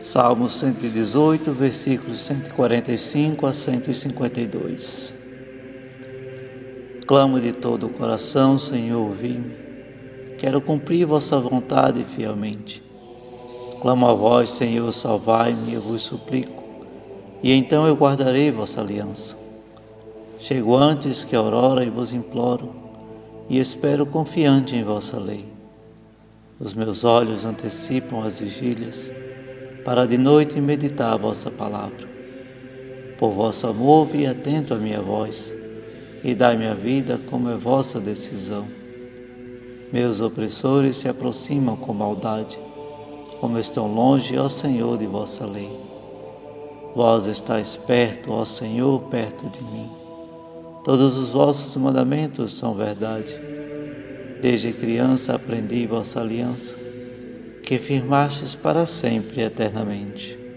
Salmo 118, versículos 145 a 152. Clamo de todo o coração, Senhor, ouvi-me. Quero cumprir vossa vontade fielmente. Clamo a vós, Senhor, salvai-me, eu vos suplico, e então eu guardarei vossa aliança. Chego antes que a aurora e vos imploro, e espero confiante em vossa lei. Os meus olhos antecipam as vigílias, para de noite meditar a vossa palavra. Por vosso amor, vi atento à minha voz, e dai-me a vida como é vossa decisão. Meus opressores se aproximam com maldade, como estão longe, ó Senhor, de vossa lei. Vós estáis perto, ó Senhor, perto de mim. Todos os vossos mandamentos são verdade. Desde criança aprendi vossa aliança que firmastes para sempre eternamente.